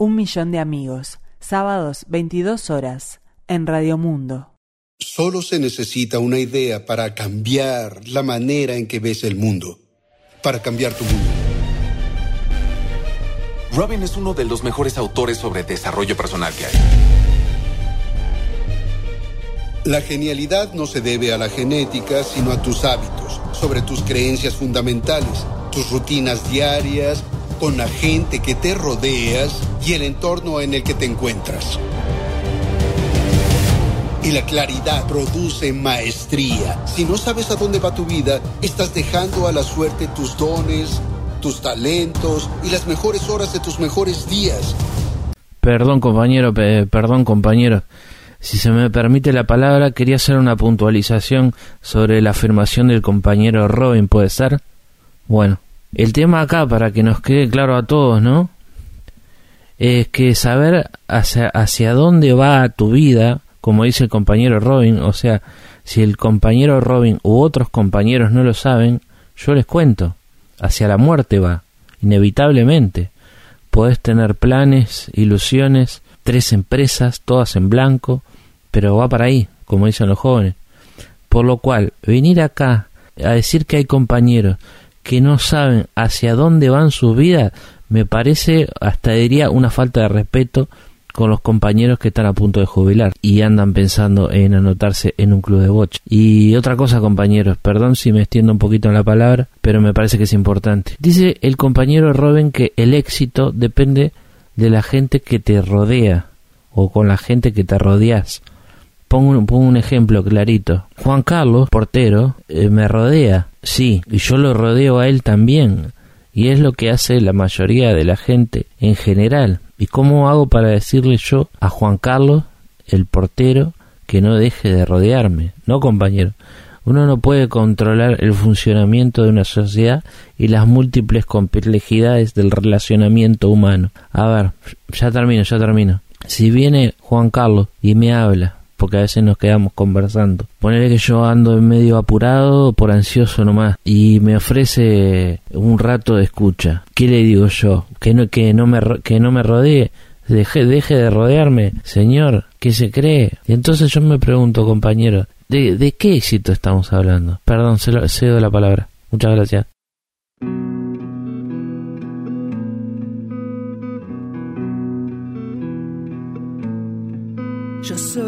Un millón de amigos, sábados 22 horas, en Radio Mundo. Solo se necesita una idea para cambiar la manera en que ves el mundo, para cambiar tu mundo. Robin es uno de los mejores autores sobre desarrollo personal que hay. La genialidad no se debe a la genética, sino a tus hábitos, sobre tus creencias fundamentales, tus rutinas diarias, con la gente que te rodeas y el entorno en el que te encuentras. Y la claridad produce maestría. Si no sabes a dónde va tu vida, estás dejando a la suerte tus dones, tus talentos y las mejores horas de tus mejores días. Perdón compañero, perdón compañero. Si se me permite la palabra, quería hacer una puntualización sobre la afirmación del compañero Robin, ¿puede ser? Bueno, el tema acá, para que nos quede claro a todos, ¿no? Es que saber hacia, hacia dónde va tu vida, como dice el compañero Robin, o sea, si el compañero Robin u otros compañeros no lo saben, yo les cuento, hacia la muerte va, inevitablemente. Podés tener planes, ilusiones, tres empresas, todas en blanco, pero va para ahí, como dicen los jóvenes. Por lo cual, venir acá a decir que hay compañeros que no saben hacia dónde van sus vidas, me parece, hasta diría, una falta de respeto con los compañeros que están a punto de jubilar y andan pensando en anotarse en un club de boche. Y otra cosa, compañeros, perdón si me extiendo un poquito en la palabra, pero me parece que es importante. Dice el compañero Robin que el éxito depende de la gente que te rodea o con la gente que te rodeas. Pongo, un ejemplo clarito. Juan Carlos, portero, eh, me rodea, sí, y yo lo rodeo a él también. Y es lo que hace la mayoría de la gente en general. ¿Y cómo hago para decirle yo a Juan Carlos, el portero, que no deje de rodearme? No, compañero. Uno no puede controlar el funcionamiento de una sociedad y las múltiples complejidades del relacionamiento humano. A ver, ya termino, ya termino. Si viene Juan Carlos y me habla porque a veces nos quedamos conversando. Ponerle que yo ando en medio apurado por ansioso nomás y me ofrece un rato de escucha. ¿Qué le digo yo? Que no, que no, me, que no me rodee. Deje, deje de rodearme, señor, ¿qué se cree? Y entonces yo me pregunto, compañero, ¿de, de qué éxito estamos hablando? Perdón, cedo la palabra. Muchas gracias. Yo solo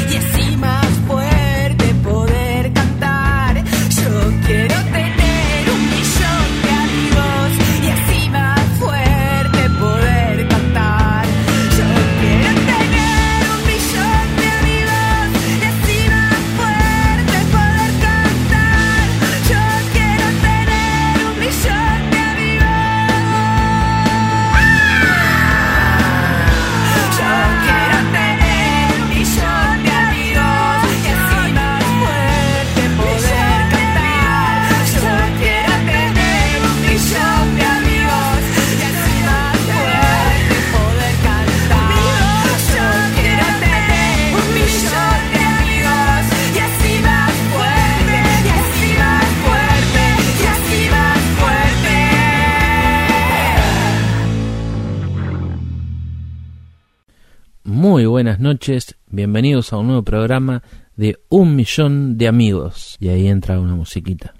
Muy buenas noches, bienvenidos a un nuevo programa de Un Millón de Amigos. Y ahí entra una musiquita.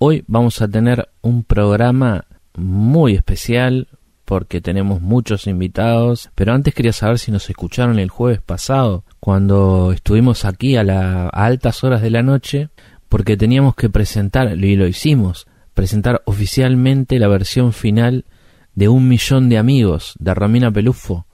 Hoy vamos a tener un programa muy especial porque tenemos muchos invitados, pero antes quería saber si nos escucharon el jueves pasado cuando estuvimos aquí a, las altas horas de la noche porque teníamos que presentar, y lo hicimos, presentar oficialmente la versión final de Un Millón de Amigos de Romina Pelufo,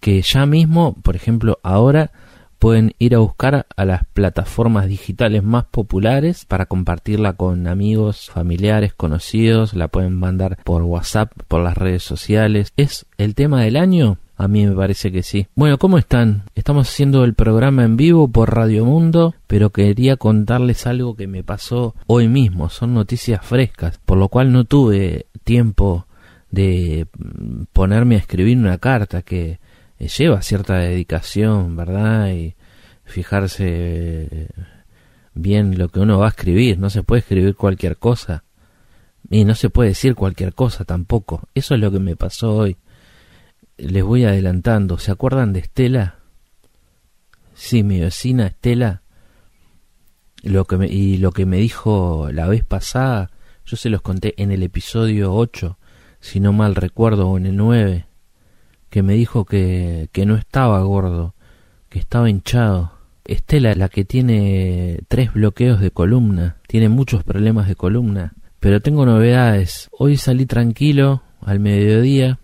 que ya mismo, por ejemplo, ahora pueden ir a buscar a las plataformas digitales más populares para compartirla con amigos, familiares, conocidos, la pueden mandar por WhatsApp, por las redes sociales. ¿Es el tema del año? A mí me parece que sí. Bueno, ¿cómo están? Estamos haciendo el programa en vivo por Radio Mundo, pero quería contarles algo que me pasó hoy mismo. Son noticias frescas, por lo cual no tuve tiempo de ponerme a escribir una carta que eh, lleva cierta dedicación, ¿verdad? Y fijarse eh, bien lo que uno va a escribir. No se puede escribir cualquier cosa. Y no se puede decir cualquier cosa tampoco. Eso es lo que me pasó hoy. Les voy adelantando. ¿Se acuerdan de Estela? Sí, mi vecina Estela. Lo que me, y lo que me dijo la vez pasada, yo se los conté en el episodio 8, si no mal recuerdo, o en el 9 que me dijo que, que no estaba gordo, que estaba hinchado. Estela, la que tiene tres bloqueos de columna, tiene muchos problemas de columna. Pero tengo novedades. Hoy salí tranquilo al mediodía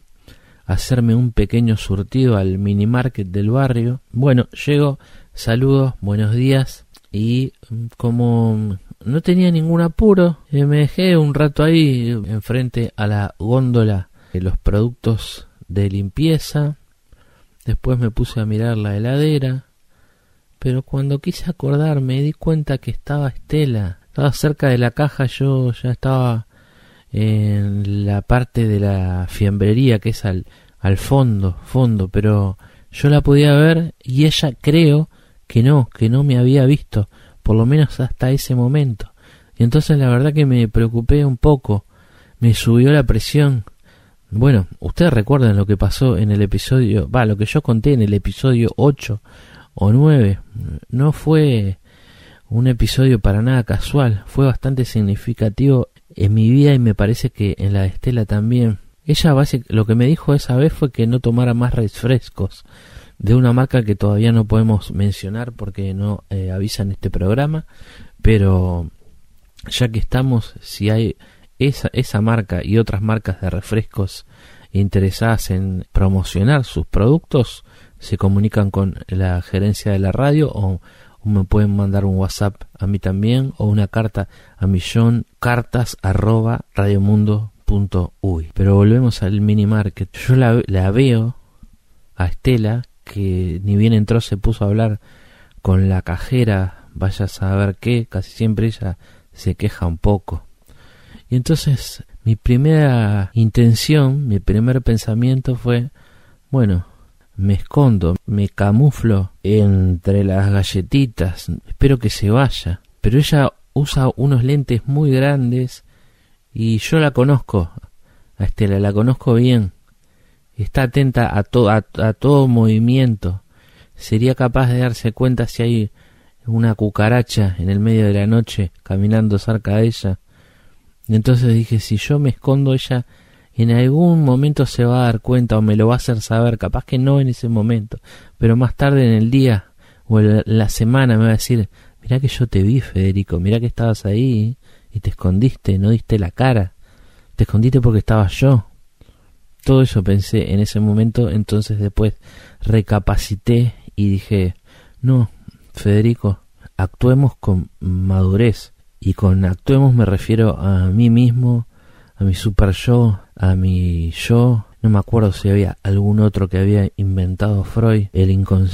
hacerme un pequeño surtido al mini market del barrio. Bueno, llego, saludo, buenos días. Y mm, como no tenía ningún apuro, eh, me dejé un rato ahí enfrente a la góndola de los productos de limpieza, después me puse a mirar la heladera, pero cuando quise acordar me di cuenta que estaba Estela, estaba cerca de la caja, yo ya estaba en la parte de la fiambrería que es al, al fondo, fondo, pero yo la podía ver y ella creo que no, que no me había visto, por lo menos hasta ese momento. Y entonces la verdad que me preocupé un poco, me subió la presión, bueno, ustedes recuerdan lo que pasó en el episodio, va, lo que yo conté en el episodio 8 o 9. No fue un episodio para nada casual, fue bastante significativo en mi vida y me parece que en la de Estela también. Ella lo que me dijo esa vez fue que no tomara más refrescos de una marca que todavía no podemos mencionar porque no eh, avisan este programa, pero ya que estamos, si hay esa, esa marca y otras marcas de refrescos interesadas en promocionar sus productos se comunican con la gerencia de la radio o, me pueden mandar un WhatsApp a mí también o una carta a millón cartas arroba radiomundo.uy. Pero volvemos al mini market. Yo la, la veo a Estela que ni bien entró se puso a hablar con la cajera, vaya a saber qué, casi siempre ella se queja un poco. Y entonces mi primera intención, mi primer pensamiento fue, bueno, me escondo, me camuflo entre las galletitas, espero que se vaya. Pero ella usa unos lentes muy grandes y yo la conozco, a Estela, la conozco bien. Está atenta a, a todo movimiento. Sería capaz de darse cuenta si hay una cucaracha en el medio de la noche caminando cerca de ella entonces dije, si yo me escondo, ella en algún momento se va a dar cuenta o me lo va a hacer saber, capaz que no en ese momento, pero más tarde en el día o en la semana me va a decir, mira que yo te vi, Federico, mira que estabas ahí y te escondiste, no diste la cara, te escondiste porque estaba yo. Todo eso pensé en ese momento, entonces después recapacité y dije, no, Federico, actuemos con madurez y con actuemos me refiero a mí mismo, a mi super yo, a mi yo. No me acuerdo si había algún otro que había inventado Freud, el,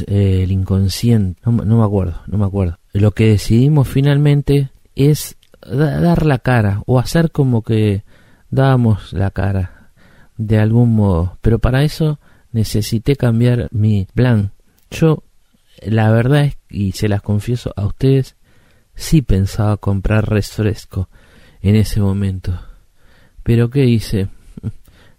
el inconsciente. No, me acuerdo, no me acuerdo. Lo que decidimos finalmente es dar la cara o hacer como que dábamos la cara de algún modo. Pero para eso necesité cambiar mi plan. Yo, la verdad es, y se las confieso a ustedes, sí pensaba comprar refresco en ese momento. Pero ¿qué hice?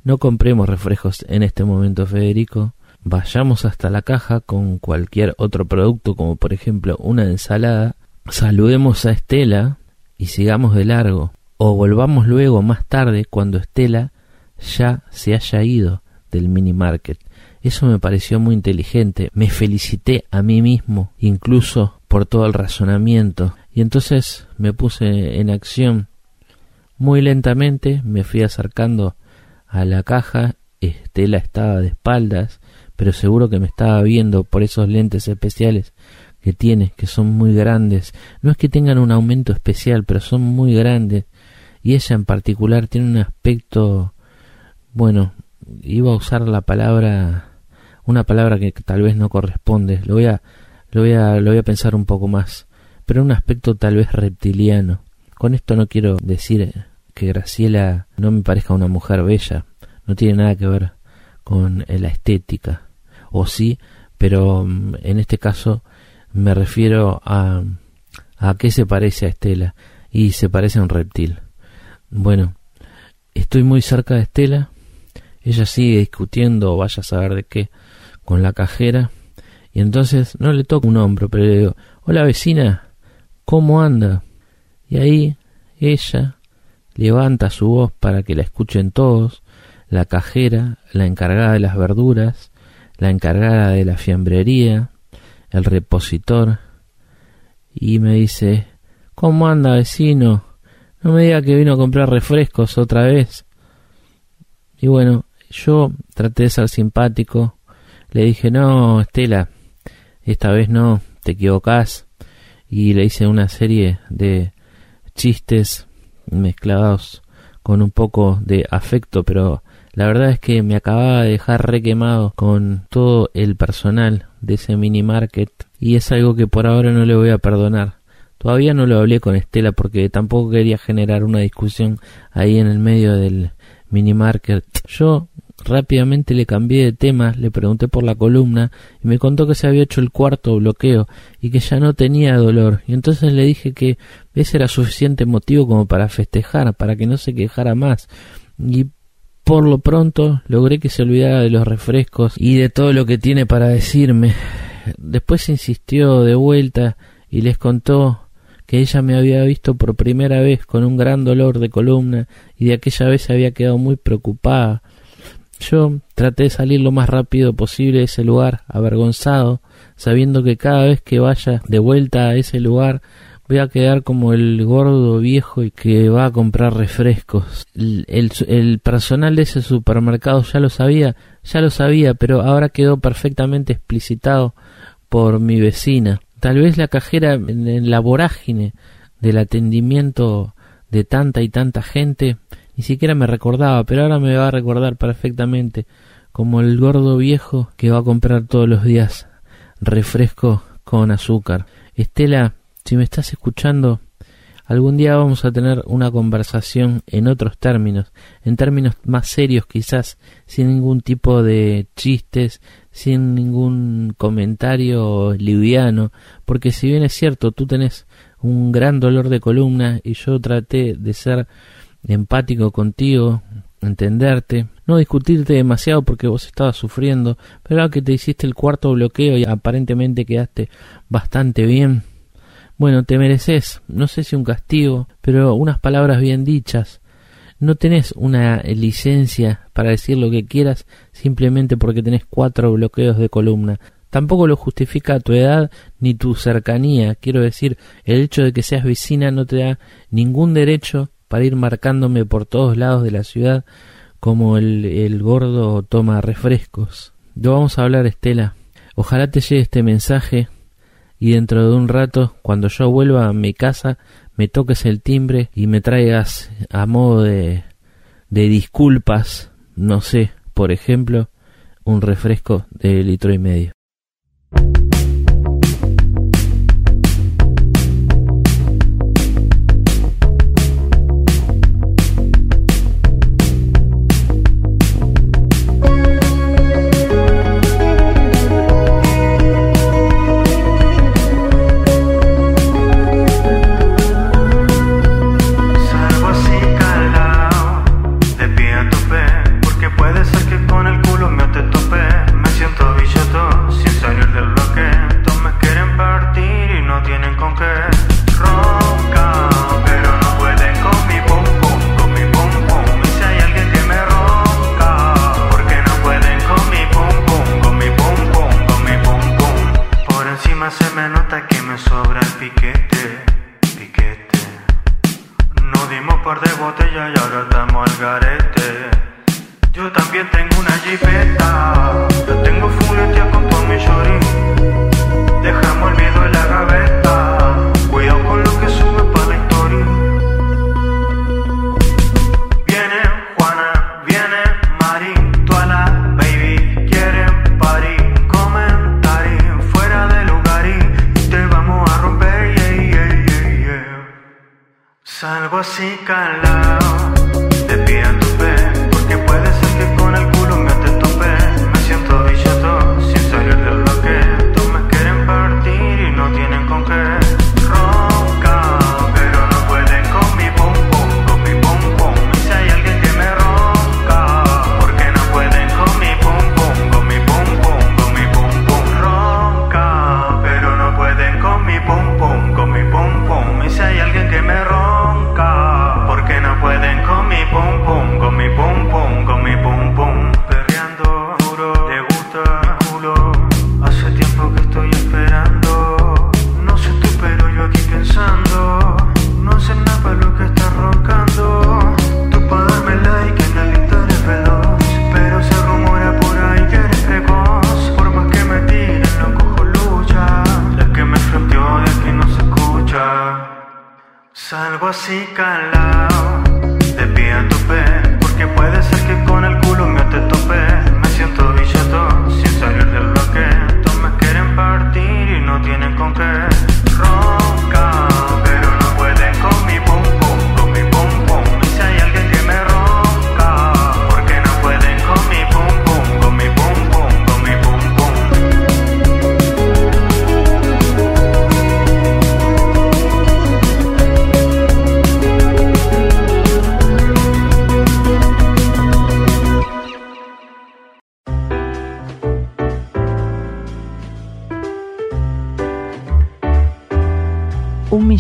No compremos refrescos en este momento, Federico. Vayamos hasta la caja con cualquier otro producto, como por ejemplo una ensalada. Saludemos a Estela y sigamos de largo. O volvamos luego más tarde cuando Estela ya se haya ido del mini market. Eso me pareció muy inteligente. Me felicité a mí mismo, incluso por todo el razonamiento Y entonces me puse en acción muy lentamente, me fui acercando a la caja, Estela estaba de espaldas, pero seguro que me estaba viendo por esos lentes especiales que tiene, que son muy grandes. No es que tengan un aumento especial, pero son muy grandes. Y ella en particular tiene un aspecto, bueno, iba a usar la palabra, una palabra que tal vez no corresponde. Lo voy a, lo voy a, lo voy a pensar un poco más. Pero un aspecto tal vez reptiliano. Con esto no quiero decir que Graciela no me parezca una mujer bella. No tiene nada que ver con la estética. O sí, pero mm, en este caso me refiero a, a qué se parece a Estela. Y se parece a un reptil. Bueno, estoy muy cerca de Estela. Ella sigue discutiendo, vaya a saber de qué, con la cajera. Y entonces no le toco un hombro, pero le digo, hola vecina, ¿cómo anda? Y ahí ella levanta su voz para que la escuchen todos, la cajera, la encargada de las verduras, la encargada de la fiambrería, el repositor, y me dice, ¿cómo anda vecino? No me diga que vino a comprar refrescos otra vez. Y bueno, yo traté de ser simpático, le dije, no, Estela, esta vez no, te equivocás. Y le hice una serie de chistes mezclados con un poco de afecto, pero la verdad es que me acababa de dejar requemado con todo el personal de ese mini market y es algo que por ahora no le voy a perdonar. Todavía no lo hablé con Estela porque tampoco quería generar una discusión ahí en el medio del mini market. Yo Rápidamente le cambié de tema, le pregunté por la columna y me contó que se había hecho el cuarto bloqueo y que ya no tenía dolor. Y entonces le dije que ese era suficiente motivo como para festejar, para que no se quejara más. Y por lo pronto logré que se olvidara de los refrescos y de todo lo que tiene para decirme. Después insistió de vuelta y les contó que ella me había visto por primera vez con un gran dolor de columna y de aquella vez había quedado muy preocupada yo traté de salir lo más rápido posible de ese lugar, avergonzado, sabiendo que cada vez que vaya de vuelta a ese lugar voy a quedar como el gordo viejo y que va a comprar refrescos. El, personal de ese supermercado ya lo sabía, ya lo sabía, pero ahora quedó perfectamente explicitado por mi vecina. Tal vez la cajera en la vorágine del atendimiento de tanta y tanta gente ni siquiera me recordaba, pero ahora me va a recordar perfectamente como el gordo viejo que va a comprar todos los días refresco con azúcar. Estela, si me estás escuchando, algún día vamos a tener una conversación en otros términos, en términos más serios quizás, sin ningún tipo de chistes, sin ningún comentario liviano, porque si bien es cierto, tú tenés un gran dolor de columna y yo traté de ser empático contigo, entenderte, no discutirte demasiado porque vos estabas sufriendo, pero ahora que te hiciste el cuarto bloqueo y aparentemente quedaste bastante bien, bueno, te mereces, no sé si un castigo, pero unas palabras bien dichas. No tenés una licencia para decir lo que quieras simplemente porque tenés cuatro bloqueos de columna. Tampoco lo justifica tu edad ni tu cercanía. Quiero decir, el hecho de que seas vecina no te da ningún derecho para ir marcándome por todos lados de la ciudad como el, el gordo toma refrescos. Lo vamos a hablar, Estela. Ojalá te llegue este mensaje y dentro de un rato, cuando yo vuelva a mi casa, me toques el timbre y me traigas a modo de, de disculpas, no sé, por ejemplo, un refresco de litro y medio.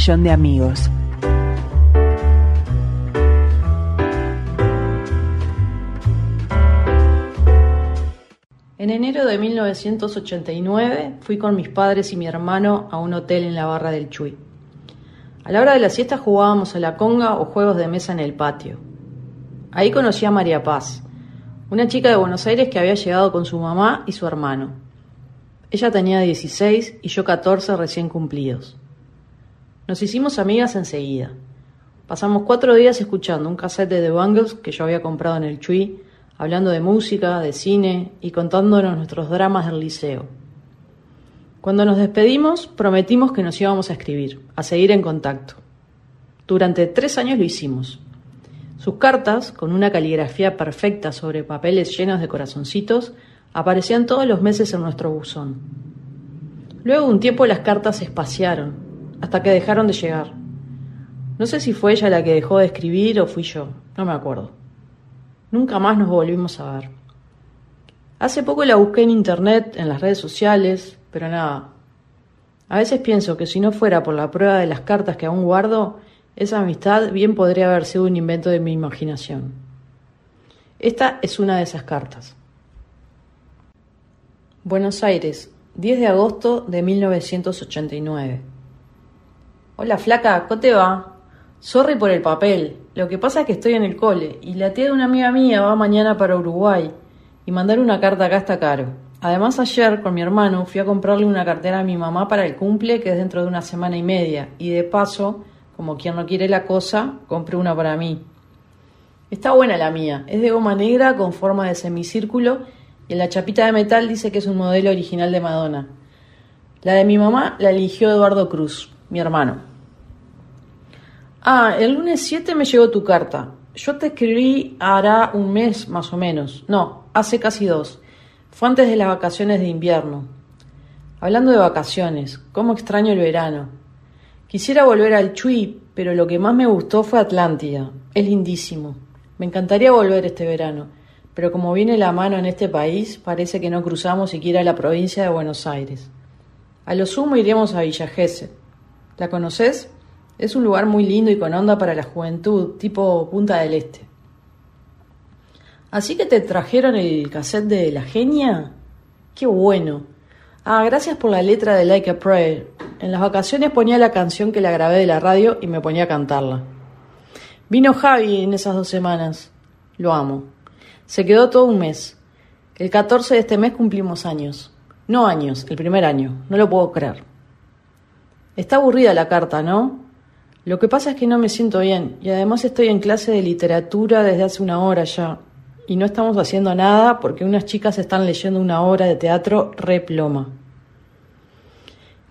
De amigos. En enero de 1989 fui con mis padres y mi hermano a un hotel en la barra del Chuy. A la hora de la siesta jugábamos a la conga o juegos de mesa en el patio. Ahí conocí a María Paz, una chica de Buenos Aires que había llegado con su mamá y su hermano. Ella tenía 16 y yo 14 recién cumplidos. Nos hicimos amigas enseguida. Pasamos cuatro días escuchando un cassette de The Bungles que yo había comprado en el Chuy, hablando de música, de cine y contándonos nuestros dramas del liceo. Cuando nos despedimos, prometimos que nos íbamos a escribir, a seguir en contacto. Durante tres años lo hicimos. Sus cartas, con una caligrafía perfecta sobre papeles llenos de corazoncitos, aparecían todos los meses en nuestro buzón. Luego un tiempo las cartas se espaciaron, hasta que dejaron de llegar. No sé si fue ella la que dejó de escribir o fui yo, no me acuerdo. Nunca más nos volvimos a ver. Hace poco la busqué en internet, en las redes sociales, pero nada. A veces pienso que si no fuera por la prueba de las cartas que aún guardo, esa amistad bien podría haber sido un invento de mi imaginación. Esta es una de esas cartas. Buenos Aires, 10 de agosto de 1989. Hola flaca, ¿cómo te va? Sorry por el papel. Lo que pasa es que estoy en el cole y la tía de una amiga mía va mañana para Uruguay y mandar una carta acá está caro. Además ayer con mi hermano fui a comprarle una cartera a mi mamá para el cumple que es dentro de una semana y media y de paso, como quien no quiere la cosa, compré una para mí. Está buena la mía, es de goma negra con forma de semicírculo y en la chapita de metal dice que es un modelo original de Madonna. La de mi mamá la eligió Eduardo Cruz, mi hermano. Ah, el lunes 7 me llegó tu carta. Yo te escribí hará un mes más o menos. No, hace casi dos. Fue antes de las vacaciones de invierno. Hablando de vacaciones, cómo extraño el verano. Quisiera volver al Chuy, pero lo que más me gustó fue Atlántida. Es lindísimo. Me encantaría volver este verano, pero como viene la mano en este país, parece que no cruzamos siquiera la provincia de Buenos Aires. A lo sumo iremos a Villa Gesell. ¿La conoces? Es un lugar muy lindo y con onda para la juventud, tipo Punta del Este. ¿Así que te trajeron el cassette de La Genia? ¡Qué bueno! Ah, gracias por la letra de Like a Prayer. En las vacaciones ponía la canción que la grabé de la radio y me ponía a cantarla. Vino Javi en esas dos semanas. Lo amo. Se quedó todo un mes. El 14 de este mes cumplimos años. No años, el primer año. No lo puedo creer. Está aburrida la carta, ¿no? Lo que pasa es que no me siento bien y además estoy en clase de literatura desde hace una hora ya y no estamos haciendo nada porque unas chicas están leyendo una obra de teatro reploma.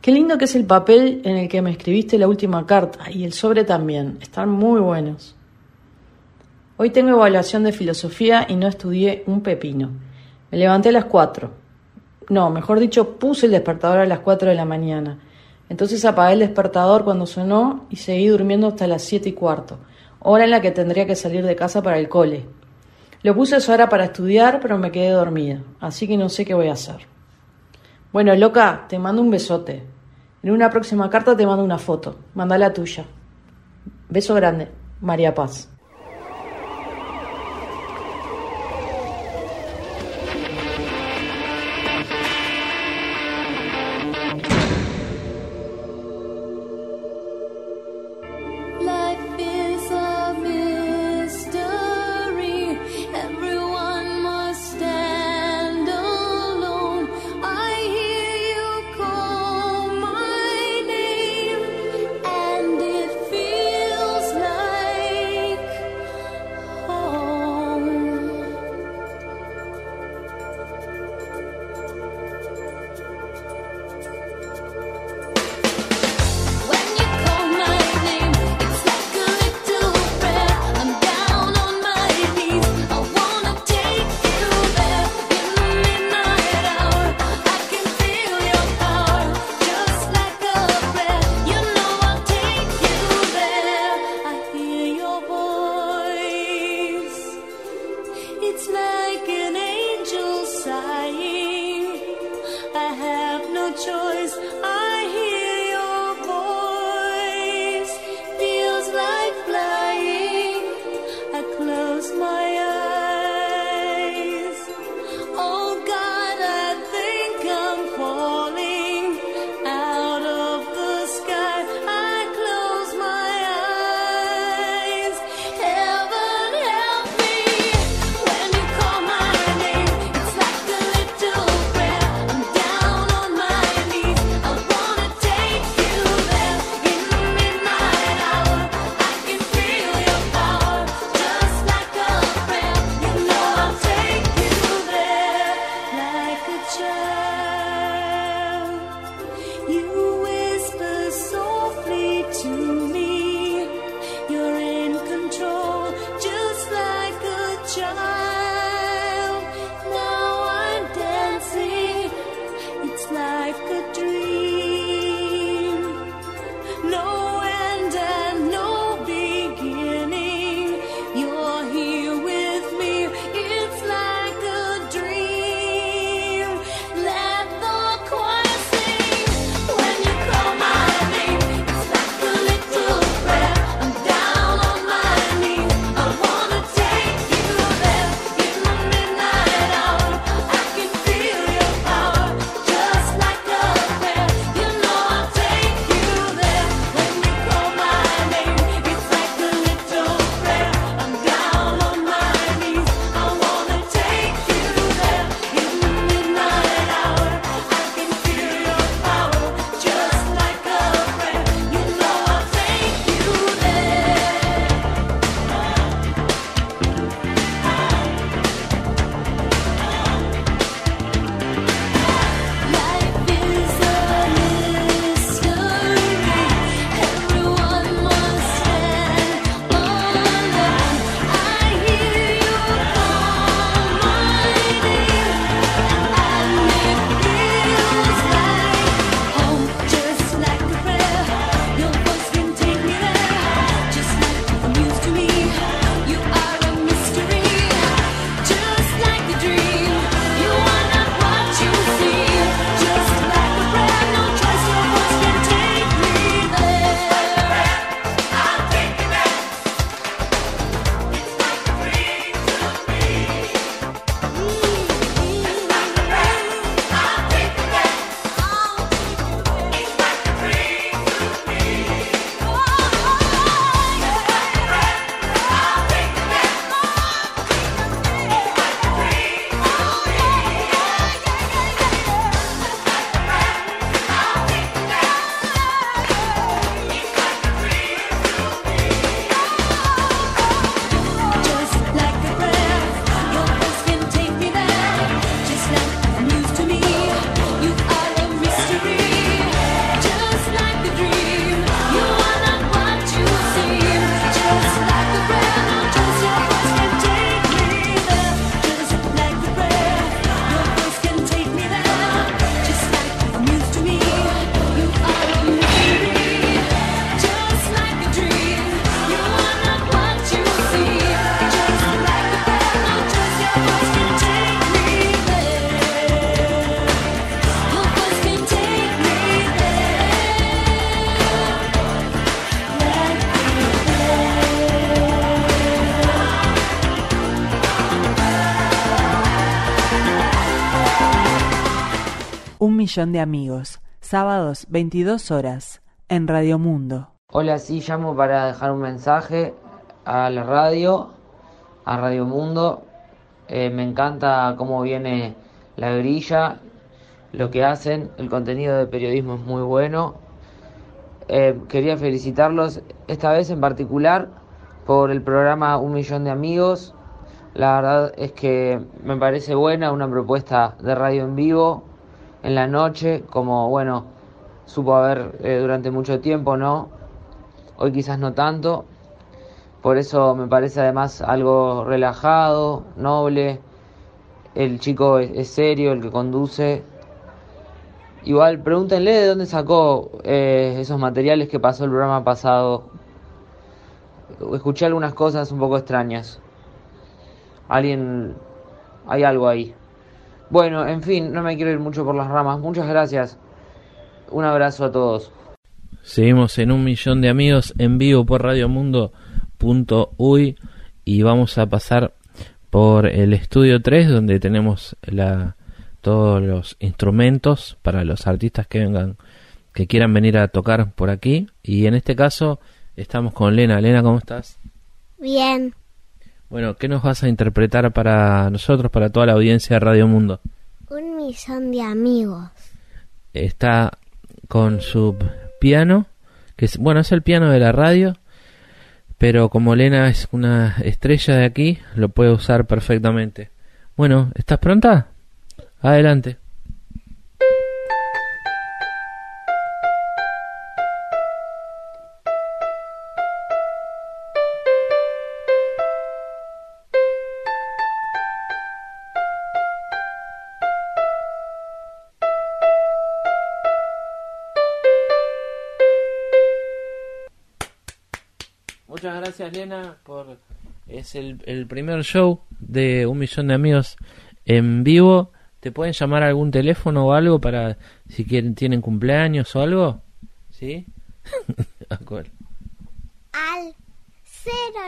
Qué lindo que es el papel en el que me escribiste la última carta y el sobre también. Están muy buenos. Hoy tengo evaluación de filosofía y no estudié un pepino. Me levanté a las cuatro. No, mejor dicho, puse el despertador a las cuatro de la mañana. Entonces apagué el despertador cuando sonó y seguí durmiendo hasta las siete y cuarto, hora en la que tendría que salir de casa para el cole. Lo puse a esa hora para estudiar, pero me quedé dormida, así que no sé qué voy a hacer. Bueno, loca, te mando un besote. En una próxima carta te mando una foto. Manda la tuya. Beso grande. María Paz. Millón de amigos, sábados 22 horas, en Radio Mundo. Hola, sí, llamo para dejar un mensaje a la radio, a Radio Mundo. Eh, me encanta cómo viene la grilla, lo que hacen, el contenido de periodismo es muy bueno. Eh, quería felicitarlos esta vez en particular por el programa Un Millón de Amigos. La verdad es que me parece buena una propuesta de radio en vivo en la noche, como bueno, supo haber eh, durante mucho tiempo, ¿no? Hoy quizás no tanto. Por eso me parece además algo relajado, noble. El chico es, es serio, el que conduce. Igual, pregúntenle de dónde sacó eh, esos materiales que pasó el programa pasado. Escuché algunas cosas un poco extrañas. Alguien... Hay algo ahí. Bueno, en fin, no me quiero ir mucho por las ramas. Muchas gracias. Un abrazo a todos. Seguimos en un millón de amigos en vivo por radiomundo.uy y vamos a pasar por el estudio 3 donde tenemos la, todos los instrumentos para los artistas que vengan que quieran venir a tocar por aquí y en este caso estamos con Lena. Lena, ¿cómo estás? Bien, Bueno, ¿qué nos vas a interpretar para nosotros, para toda la audiencia de Radio Mundo? un millón de amigos. Está con su piano, que es, bueno, es el piano de la radio, pero como Lena es una estrella de aquí, lo puede usar perfectamente. Bueno, ¿estás pronta? Adelante. Por es el, el primer show de un millón de amigos en vivo. ¿Te pueden llamar a algún teléfono o algo para si quieren tienen cumpleaños o algo? ¿Sí? ¿A cuál? Al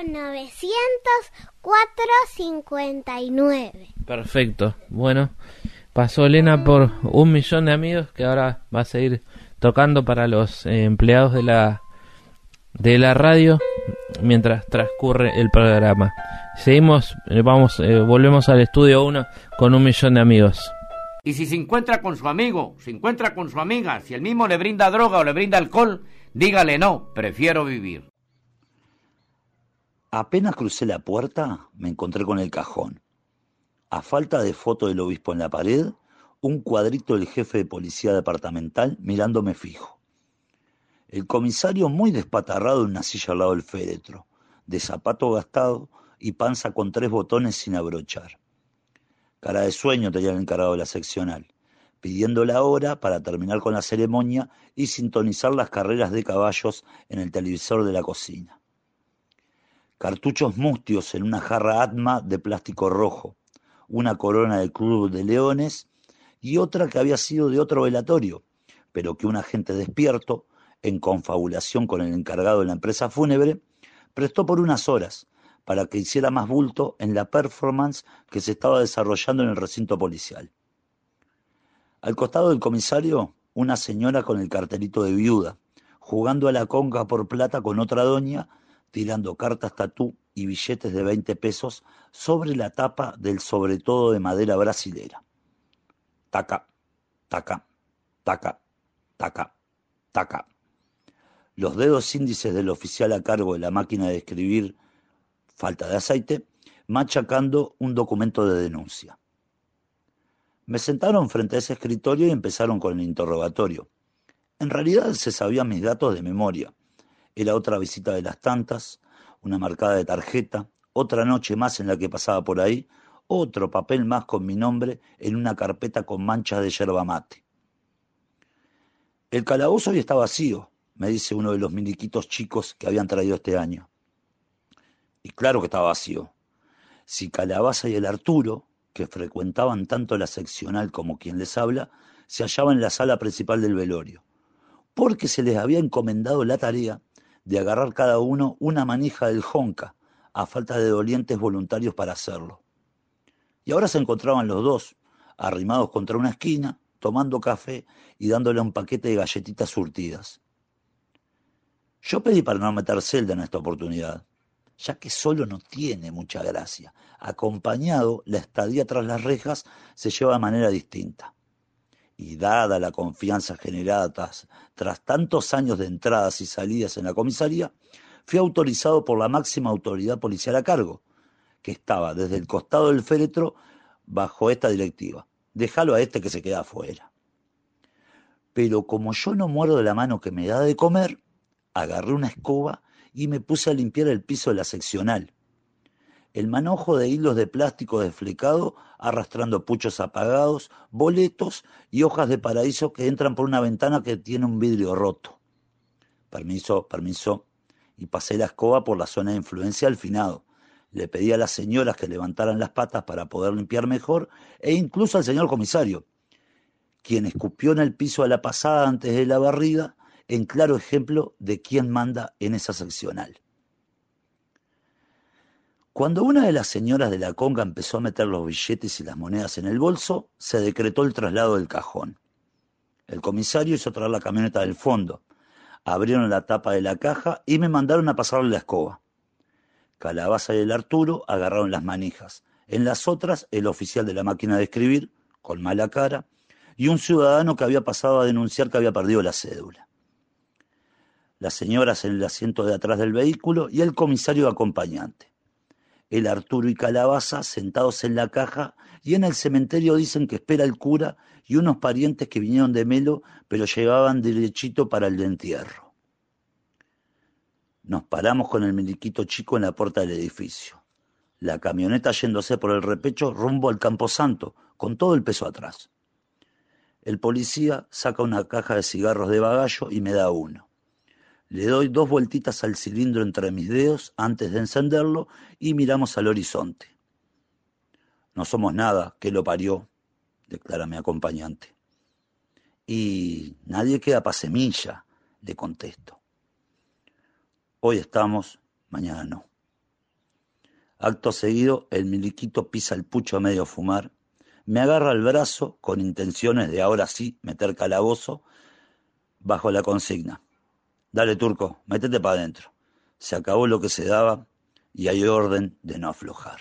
0900 459. Perfecto. Bueno, pasó Elena por un millón de amigos que ahora va a seguir tocando para los eh, empleados de la de la radio mientras transcurre el programa. Seguimos, eh, vamos, eh, volvemos al estudio 1 con un millón de amigos. Y si se encuentra con su amigo, se encuentra con su amiga, si el mismo le brinda droga o le brinda alcohol, dígale no, prefiero vivir. Apenas crucé la puerta, me encontré con el cajón. A falta de foto del obispo en la pared, un cuadrito del jefe de policía departamental mirándome fijo. El comisario muy despatarrado en una silla al lado del féretro, de zapato gastado y panza con tres botones sin abrochar. Cara de sueño tenía el encargado de la seccional, pidiendo la hora para terminar con la ceremonia y sintonizar las carreras de caballos en el televisor de la cocina. Cartuchos mustios en una jarra Atma de plástico rojo, una corona de Club de Leones y otra que había sido de otro velatorio, pero que un agente despierto, en confabulación con el encargado de la empresa fúnebre, prestó por unas horas para que hiciera más bulto en la performance que se estaba desarrollando en el recinto policial. Al costado del comisario, una señora con el cartelito de viuda, jugando a la conga por plata con otra doña, tirando cartas tatú y billetes de 20 pesos sobre la tapa del sobre todo de madera brasilera. Taca, taca, taca, taca, taca. Los dedos índices del oficial a cargo de la máquina de escribir falta de aceite, machacando un documento de denuncia. Me sentaron frente a ese escritorio y empezaron con el interrogatorio. En realidad se sabían mis datos de memoria. Era otra visita de las tantas, una marcada de tarjeta, otra noche más en la que pasaba por ahí, otro papel más con mi nombre en una carpeta con manchas de yerba mate. El calabozo hoy está vacío, me dice uno de los miliquitos chicos que habían traído este año. Y claro que está vacío. Si Calabaza y el Arturo, que frecuentaban tanto la seccional como quien les habla, se hallaban en la sala principal del velorio, porque se les había encomendado la tarea de agarrar cada uno una manija del jonca, a falta de dolientes voluntarios para hacerlo. Y ahora se encontraban los dos, arrimados contra una esquina, tomando café y dándole un paquete de galletitas surtidas. Yo pedí para no meter celda en esta oportunidad, ya que solo no tiene mucha gracia. Acompañado, la estadía tras las rejas se lleva de manera distinta. Y dada la confianza generada tras, tantos años de entradas y salidas en la comisaría, fui autorizado por la máxima autoridad policial a cargo, que estaba desde el costado del féretro bajo esta directiva. Déjalo a este que se queda afuera. Pero como yo no muero de la mano que me da de comer, agarré una escoba y me puse a limpiar el piso de la seccional. El manojo de hilos de plástico desflecado arrastrando puchos apagados, boletos y hojas de paraíso que entran por una ventana que tiene un vidrio roto. Permiso, permiso. Y pasé la escoba por la zona de influencia al finado. Le pedí a las señoras que levantaran las patas para poder limpiar mejor e incluso al señor comisario, quien escupió en el piso a la pasada antes de la barrida en claro ejemplo de quién manda en esa seccional. Cuando una de las señoras de la conga empezó a meter los billetes y las monedas en el bolso, se decretó el traslado del cajón. El comisario hizo traer la camioneta del fondo, abrieron la tapa de la caja y me mandaron a pasarle la escoba. Calabaza y el Arturo agarraron las manijas. En las otras, el oficial de la máquina de escribir, con mala cara, y un ciudadano que había pasado a denunciar que había perdido la cédula las señoras en el asiento de atrás del vehículo y el comisario acompañante. El Arturo y Calabaza sentados en la caja y en el cementerio dicen que espera el cura y unos parientes que vinieron de Melo pero llegaban derechito para el entierro. Nos paramos con el miliquito chico en la puerta del edificio. La camioneta yéndose por el repecho rumbo al Camposanto, con todo el peso atrás. El policía saca una caja de cigarros de bagallo y me da uno. Le doy dos vueltitas al cilindro entre mis dedos antes de encenderlo y miramos al horizonte. No somos nada, que lo parió, declara mi acompañante. Y nadie queda pa' semilla, le contesto. Hoy estamos, mañana no. Acto seguido, el miliquito pisa el pucho a medio fumar, me agarra el brazo con intenciones de ahora sí meter calabozo bajo la consigna. Dale, turco, métete para adentro. Se acabó lo que se daba y hay orden de no aflojar.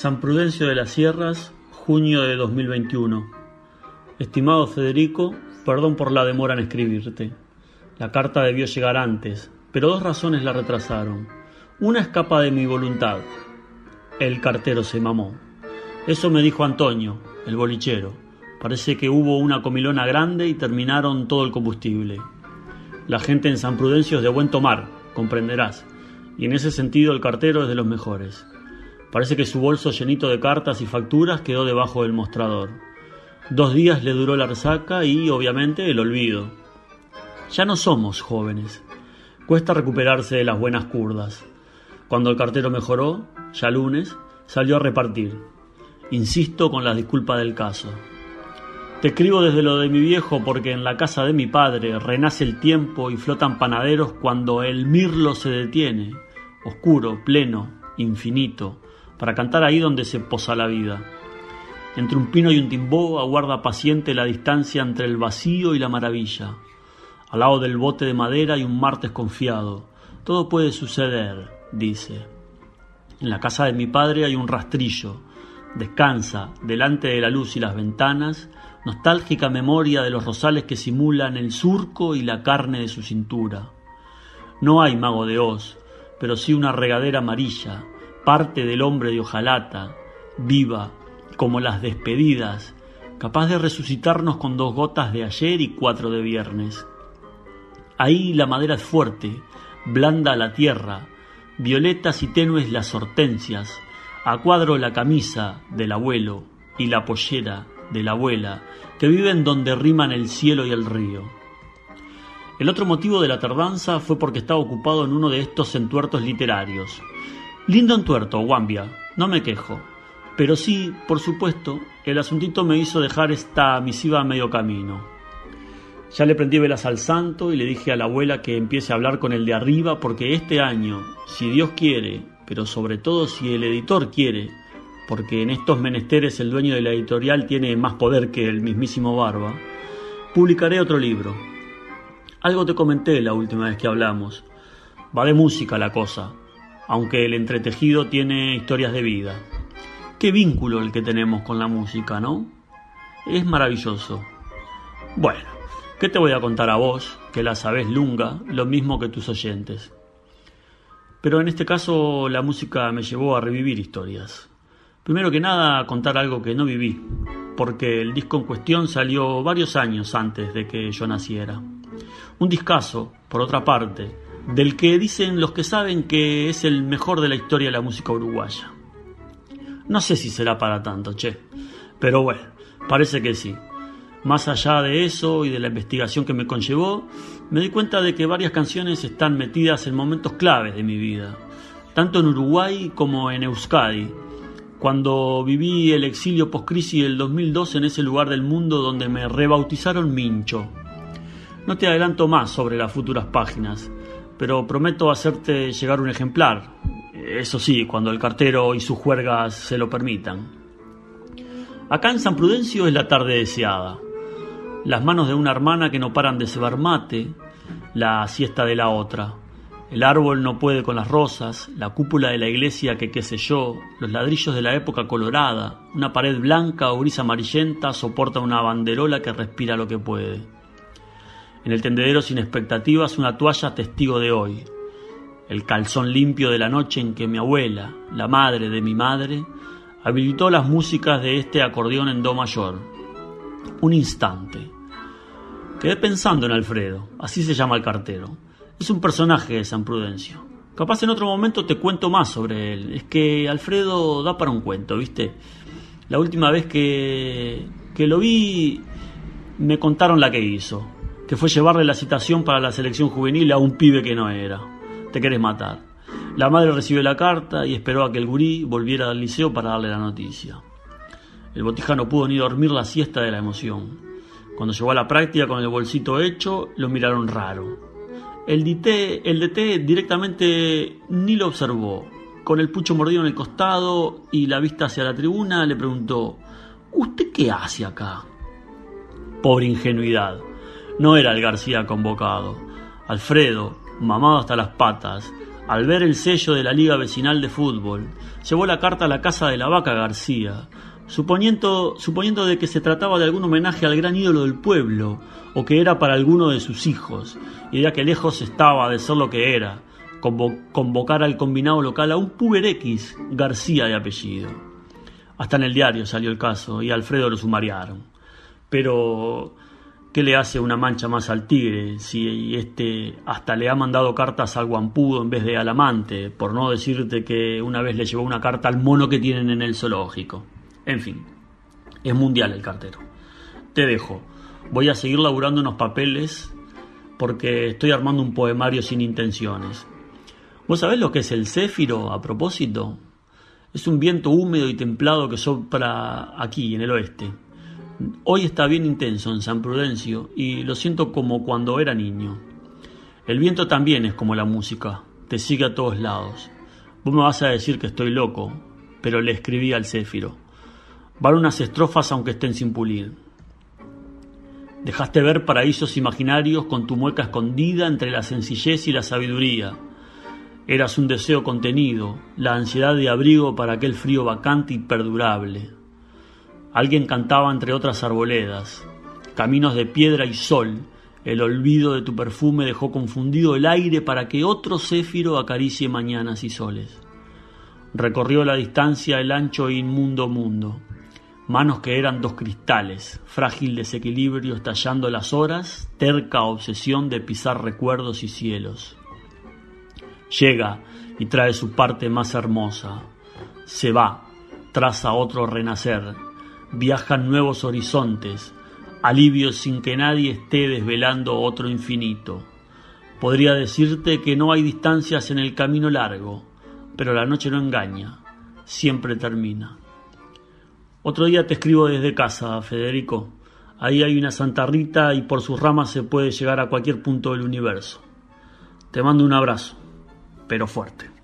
San Prudencio de las Sierras, junio de 2021. Estimado Federico, perdón por la demora en escribirte. La carta debió llegar antes, pero dos razones la retrasaron. Una escapa de mi voluntad. El cartero se mamó. Eso me dijo Antonio, el bolichero. Parece que hubo una comilona grande y terminaron todo el combustible. La gente en San Prudencio es de buen tomar, comprenderás, y en ese sentido el cartero es de los mejores. Parece que su bolso llenito de cartas y facturas quedó debajo del mostrador. Dos días le duró la resaca y, obviamente, el olvido. Ya no somos jóvenes. Cuesta recuperarse de las buenas curdas. Cuando el cartero mejoró, ya lunes, salió a repartir. Insisto con las disculpas del caso. Te escribo desde lo de mi viejo porque en la casa de mi padre renace el tiempo y flotan panaderos cuando el mirlo se detiene, oscuro, pleno, infinito, para cantar ahí donde se posa la vida. Entre un pino y un timbó aguarda paciente la distancia entre el vacío y la maravilla. Al lado del bote de madera hay un mar desconfiado. Todo puede suceder, dice. En la casa de mi padre hay un rastrillo. Descansa, delante de la luz y las ventanas, nostálgica memoria de los rosales que simulan el surco y la carne de su cintura. No hay mago de Oz, pero sí una regadera amarilla, parte del hombre de hojalata, viva, como las despedidas, capaz de resucitarnos con dos gotas de ayer y cuatro de viernes. Ahí la madera es fuerte, blanda la tierra, violetas y tenues las hortensias, a cuadro la camisa del abuelo y la pollera de la abuela, que viven donde riman el cielo y el río. El otro motivo de la tardanza fue porque estaba ocupado en uno de estos entuertos literarios. Lindo entuerto, Wambia, no me quejo. Pero sí, por supuesto, el asuntito me hizo dejar esta misiva a medio camino. Ya le prendí velas al santo y le dije a la abuela que empiece a hablar con el de arriba porque este año, si Dios quiere, pero sobre todo si el editor quiere, porque en estos menesteres el dueño de la editorial tiene más poder que el mismísimo Barba, publicaré otro libro. Algo te comenté la última vez que hablamos. Va de música la cosa, aunque el entretejido tiene historias de vida. Qué vínculo el que tenemos con la música, ¿no? Es maravilloso. Bueno, ¿qué te voy a contar a vos, que la sabés lunga, lo mismo que tus oyentes? Pero en este caso la música me llevó a revivir historias. Primero que nada, contar algo que no viví, porque el disco en cuestión salió varios años antes de que yo naciera. Un discazo, por otra parte, del que dicen los que saben que es el mejor de la historia de la música uruguaya. No sé si será para tanto, che, pero bueno, parece que sí. Más allá de eso y de la investigación que me conllevó, me di cuenta de que varias canciones están metidas en momentos claves de mi vida, tanto en Uruguay como en Euskadi, cuando viví el exilio post-crisis del 2002 en ese lugar del mundo donde me rebautizaron Mincho. No te adelanto más sobre las futuras páginas, pero prometo hacerte llegar un ejemplar, eso sí, cuando el cartero y sus juergas se lo permitan. Acá en San Prudencio es la tarde deseada. Las manos de una hermana que no paran de cebar mate, la siesta de la otra. El árbol no puede con las rosas, la cúpula de la iglesia que qué sé yo, los ladrillos de la época colorada, una pared blanca o gris amarillenta soporta una banderola que respira lo que puede. En el tendedero sin expectativas una toalla testigo de hoy. El calzón limpio de la noche en que mi abuela, la madre de mi madre, habilitó las músicas de este acordeón en do mayor. Un instante. Quedé pensando en Alfredo, así se llama el cartero. Es un personaje de San Prudencio. Capaz en otro momento te cuento más sobre él. Es que Alfredo da para un cuento, ¿viste? La última vez que, que lo vi me contaron la que hizo, que fue llevarle la citación para la selección juvenil a un pibe que no era. Te querés matar. La madre recibió la carta y esperó a que el gurí volviera al liceo para darle la noticia. El botija no pudo ni dormir la siesta de la emoción. Cuando llegó a la práctica con el bolsito hecho, lo miraron raro. El DT, el DT directamente ni lo observó. Con el pucho mordido en el costado y la vista hacia la tribuna, le preguntó: ¿Usted qué hace acá? Pobre ingenuidad. No era el García convocado. Alfredo, mamado hasta las patas, al ver el sello de la Liga Vecinal de Fútbol, llevó la carta a la casa de la vaca García, suponiendo, suponiendo de que se trataba de algún homenaje al gran ídolo del pueblo, o que era para alguno de sus hijos, y ya que lejos estaba de ser lo que era, convo- convocar al combinado local a un puber X García de apellido. Hasta en el diario salió el caso y Alfredo lo sumariaron. Pero, ¿qué le hace una mancha más al tigre si este hasta le ha mandado cartas al guampudo en vez de al amante, por no decirte que una vez le llevó una carta al mono que tienen en el zoológico? En fin, es mundial el cartero. Te dejo. Voy a seguir laburando unos papeles porque estoy armando un poemario sin intenciones. ¿Vos sabés lo que es el céfiro a propósito? Es un viento húmedo y templado que sopla aquí, en el oeste. Hoy está bien intenso en San Prudencio y lo siento como cuando era niño. El viento también es como la música, te sigue a todos lados. Vos me vas a decir que estoy loco, pero le escribí al céfiro. Van unas estrofas aunque estén sin pulir. Dejaste ver paraísos imaginarios con tu mueca escondida entre la sencillez y la sabiduría. Eras un deseo contenido, la ansiedad de abrigo para aquel frío vacante y perdurable. Alguien cantaba entre otras arboledas, caminos de piedra y sol, el olvido de tu perfume dejó confundido el aire para que otro céfiro acaricie mañanas y soles. Recorrió la distancia el ancho e inmundo mundo, manos que eran dos cristales, frágil desequilibrio estallando las horas, terca obsesión de pisar recuerdos y cielos. Llega, y trae su parte más hermosa. Se va, traza otro renacer, viajan nuevos horizontes, alivio sin que nadie esté desvelando otro infinito. Podría decirte que no hay distancias en el camino largo, pero la noche no engaña, siempre termina. Otro día te escribo desde casa, Federico. Ahí hay una Santa Rita y por sus ramas se puede llegar a cualquier punto del universo. Te mando un abrazo, pero fuerte.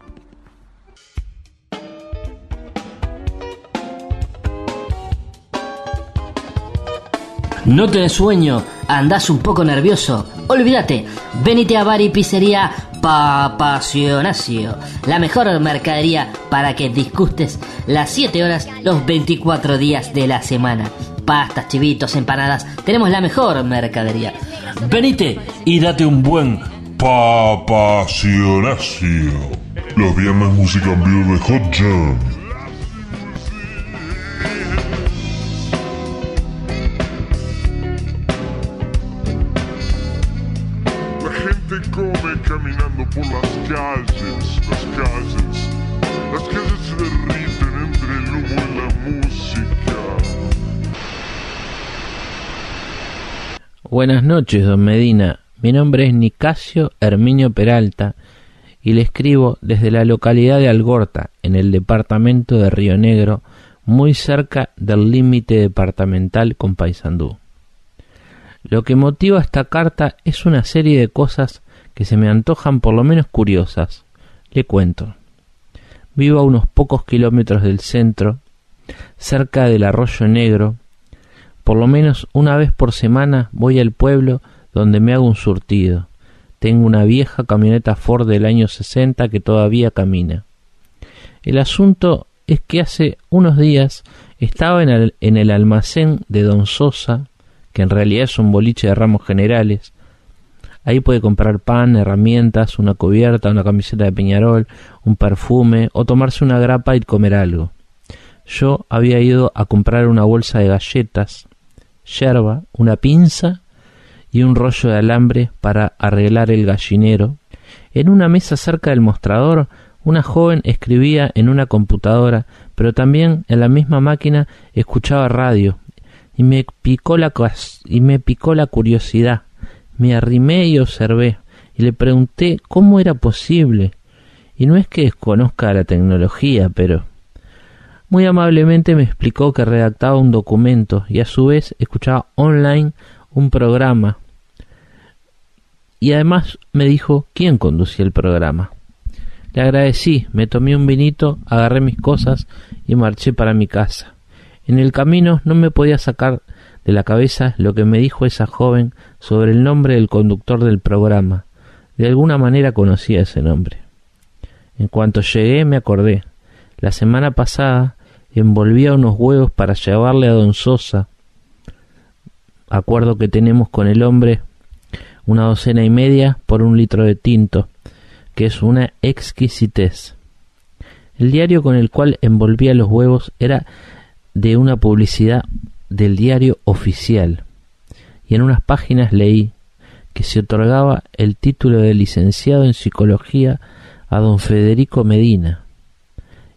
No tenés sueño, andás un poco nervioso. Olvídate, venite a Bar y Pizzería Papacionacio, la mejor mercadería para que disgustes las 7 horas los 24 días de la semana. Pastas, chivitos, empanadas, tenemos la mejor mercadería. Venite y date un buen papacionacio. Los viernes música en vivo de Hot Jam. Caminando por las calles, las calles. Las calles se derriten entre el humo y la música. Buenas noches, don Medina. Mi nombre es Nicasio Herminio Peralta y le escribo desde la localidad de Algorta, en el departamento de Río Negro, muy cerca del límite departamental con Paysandú. Lo que motiva esta carta es una serie de cosas que se me antojan por lo menos curiosas. Le cuento. Vivo a unos pocos kilómetros del centro, cerca del arroyo negro. Por lo menos una vez por semana voy al pueblo donde me hago un surtido. Tengo una vieja camioneta Ford del año 60 que todavía camina. El asunto es que hace unos días estaba en el, en el almacén de Don Sosa, que en realidad es un boliche de ramos generales. Ahí puede comprar pan, herramientas, una cubierta, una camiseta de Peñarol, un perfume o tomarse una grapa y comer algo. Yo había ido a comprar una bolsa de galletas, yerba, una pinza y un rollo de alambre para arreglar el gallinero. En una mesa cerca del mostrador, una joven escribía en una computadora, pero también en la misma máquina escuchaba radio, y me picó la, y me picó la curiosidad. Me arrimé y observé, y le pregunté cómo era posible. Y no es que desconozca la tecnología, pero... Muy amablemente me explicó que redactaba un documento y a su vez escuchaba online un programa. Y además me dijo quién conducía el programa. Le agradecí, me tomé un vinito, agarré mis cosas y marché para mi casa. En el camino no me podía sacar de la cabeza lo que me dijo esa joven sobre el nombre del conductor del programa. De alguna manera conocía ese nombre. En cuanto llegué me acordé. La semana pasada envolvía unos huevos para llevarle a don Sosa. Acuerdo que tenemos con el hombre una docena y media por un litro de tinto, que es una exquisitez. El diario con el cual envolvía los huevos era de una publicidad del diario oficial, y en unas páginas leí que se otorgaba el título de licenciado en psicología a don Federico Medina.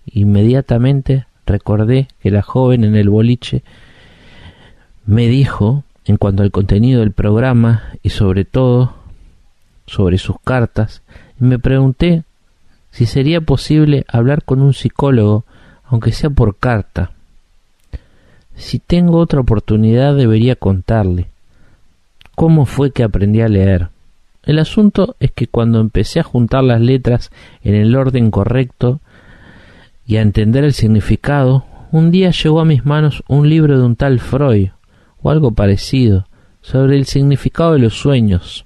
Inmediatamente recordé que la joven en el boliche me dijo, en cuanto al contenido del programa y sobre todo sobre sus cartas, y me pregunté si sería posible hablar con un psicólogo, aunque sea por carta. Si tengo otra oportunidad debería contarle cómo fue que aprendí a leer. El asunto es que cuando empecé a juntar las letras en el orden correcto y a entender el significado, un día llegó a mis manos un libro de un tal Freud, o algo parecido, sobre el significado de los sueños.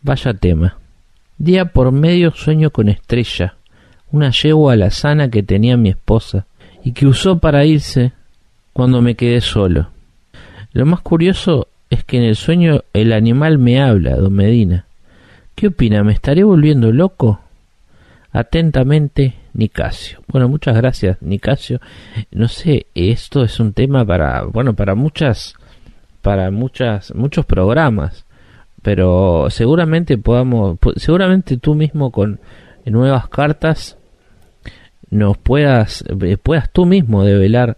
Vaya tema. Día por medio sueño con estrella, una yegua alazana que tenía mi esposa, y que usó para irse cuando me quedé solo. Lo más curioso es que en el sueño el animal me habla, don Medina. ¿Qué opina? ¿Me estaré volviendo loco? Atentamente, Nicasio. Bueno, muchas gracias, Nicasio. No sé, esto es un tema para, bueno, para muchas, para muchas, muchos programas, pero seguramente podamos, seguramente tú mismo con nuevas cartas nos puedas eh, puedas tú mismo develar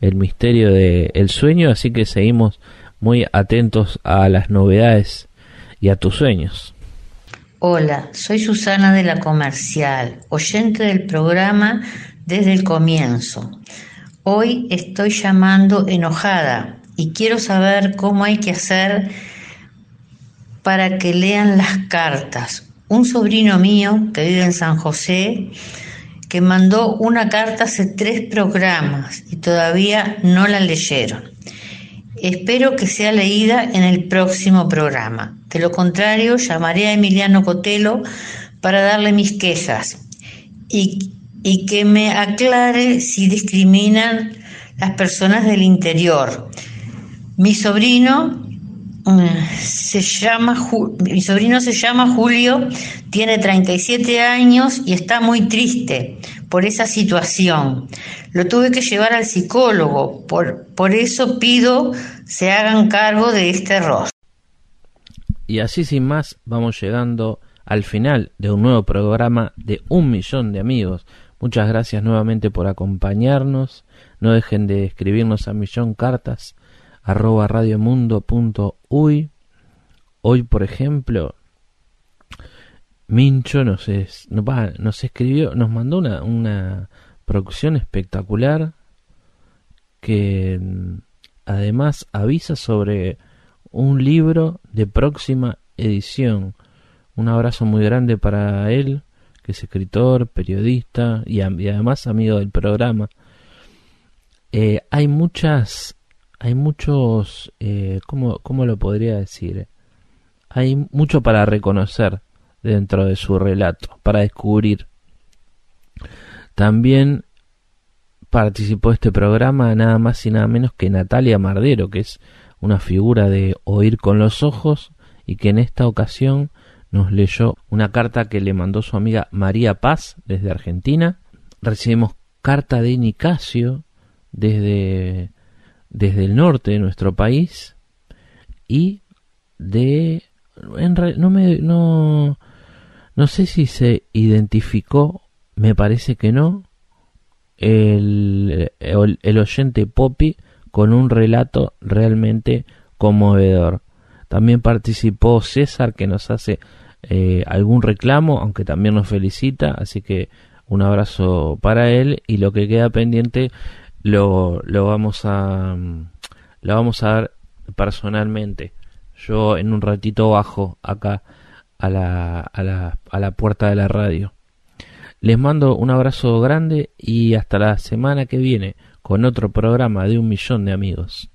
el misterio del sueño, así que seguimos muy atentos a las novedades y a tus sueños. Hola, soy Susana de la Comercial, oyente del programa desde el comienzo. Hoy estoy llamando enojada y quiero saber cómo hay que hacer para que lean las cartas. Un sobrino mío que vive en San José que mandó una carta hace tres programas y todavía no la leyeron. Espero que sea leída en el próximo programa. De lo contrario, llamaré a Emiliano Cotelo para darle mis quejas y, y que me aclare si discriminan las personas del interior. Mi sobrino se llama mi sobrino se llama Julio, tiene 37 años y está muy triste por esa situación. Lo tuve que llevar al psicólogo, por, por eso pido se hagan cargo de este error. Y así sin más vamos llegando al final de un nuevo programa de un millón de amigos. Muchas gracias nuevamente por acompañarnos. No dejen de escribirnos a millón cartas arroba radiomundo.uy. Hoy, por ejemplo, Mincho nos, es- nos, escribió, nos mandó una, una producción espectacular que además avisa sobre un libro de próxima edición. Un abrazo muy grande para él, que es escritor, periodista y además amigo del programa. Eh, hay muchas, hay muchos, eh, ¿cómo, ¿cómo lo podría decir? Hay mucho para reconocer dentro de su relato, para descubrir. También participó de este programa nada más y nada menos que Natalia Mardero, que es una figura de oír con los ojos y que en esta ocasión nos leyó una carta que le mandó su amiga María Paz desde Argentina. Recibimos carta de Nicasio desde, desde el norte de nuestro país y de en re- no me no no sé si se identificó me parece que no el, el, oyente Poppy con un relato realmente conmovedor. También participó César que nos hace eh, algún reclamo, aunque también nos felicita, así que un abrazo para él y lo que queda pendiente lo, lo vamos a mm, lo vamos a ver personalmente. Yo en un ratito bajo acá a la, a la, a la puerta de la radio. Les mando un abrazo grande y hasta la semana que viene con otro programa de un millón de amigos.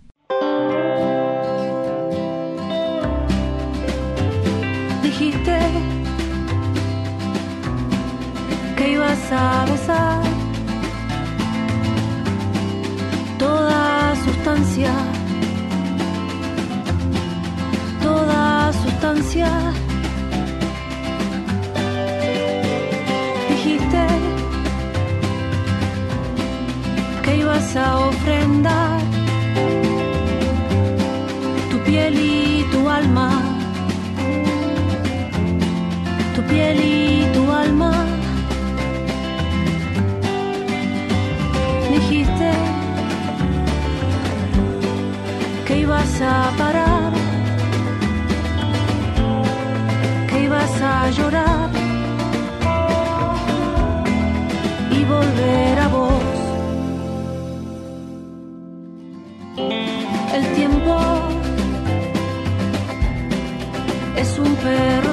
Toda sustancia, toda sustancia. Dijiste que ibas a ofrendar tu piel y tu alma tu piel y tu alma. A parar, que ibas a llorar y volver a vos. El tiempo es un perro